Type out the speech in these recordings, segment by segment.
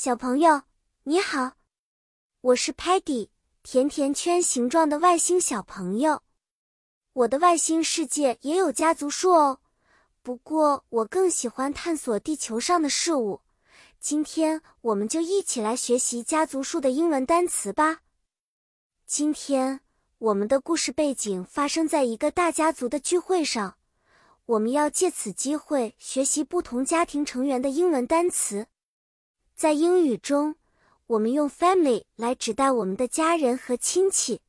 小朋友，你好，我是 Patty，甜甜圈形状的外星小朋友。我的外星世界也有家族树哦，不过我更喜欢探索地球上的事物。今天我们就一起来学习家族树的英文单词吧。今天我们的故事背景发生在一个大家族的聚会上。我们要借此机会学习不同家庭成员的英文单词。在英语中，我们用 family 来指代我们的家人和亲戚，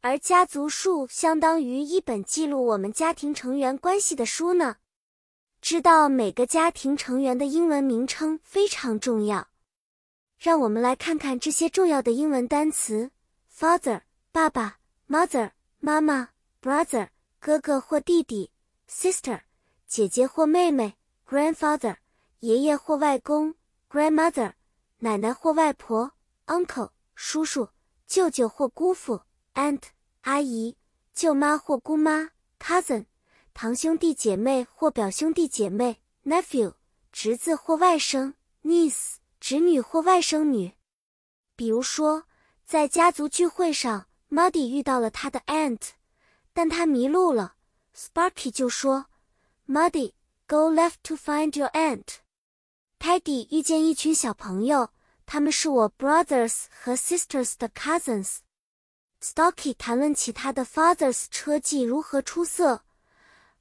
而家族树相当于一本记录我们家庭成员关系的书呢。知道每个家庭成员的英文名称非常重要。让我们来看看这些重要的英文单词：father 爸爸，mother 妈妈，brother 哥哥或弟弟。sister，姐姐或妹妹；grandfather，爷爷或外公；grandmother，奶奶或外婆；uncle，叔叔、舅舅或姑父；aunt，阿姨、舅妈或姑妈；cousin，堂兄弟姐妹或表兄弟姐妹；nephew，侄子或外甥；niece，侄女或外甥女。比如说，在家族聚会上，Muddy 遇到了他的 aunt，但他迷路了。Sparky 就说：“Muddy, go left to find your aunt.” Teddy 遇见一群小朋友，他们是我 brothers 和 sisters 的 cousins。Stocky 谈论起他的 father's 车技如何出色，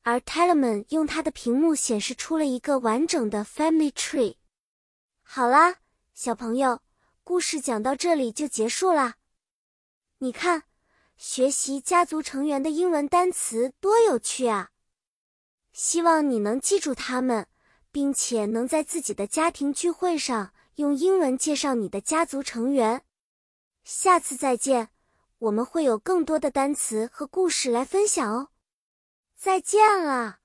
而 Tellerman 用他的屏幕显示出了一个完整的 family tree。好啦，小朋友，故事讲到这里就结束啦。你看。学习家族成员的英文单词多有趣啊！希望你能记住它们，并且能在自己的家庭聚会上用英文介绍你的家族成员。下次再见，我们会有更多的单词和故事来分享哦！再见了。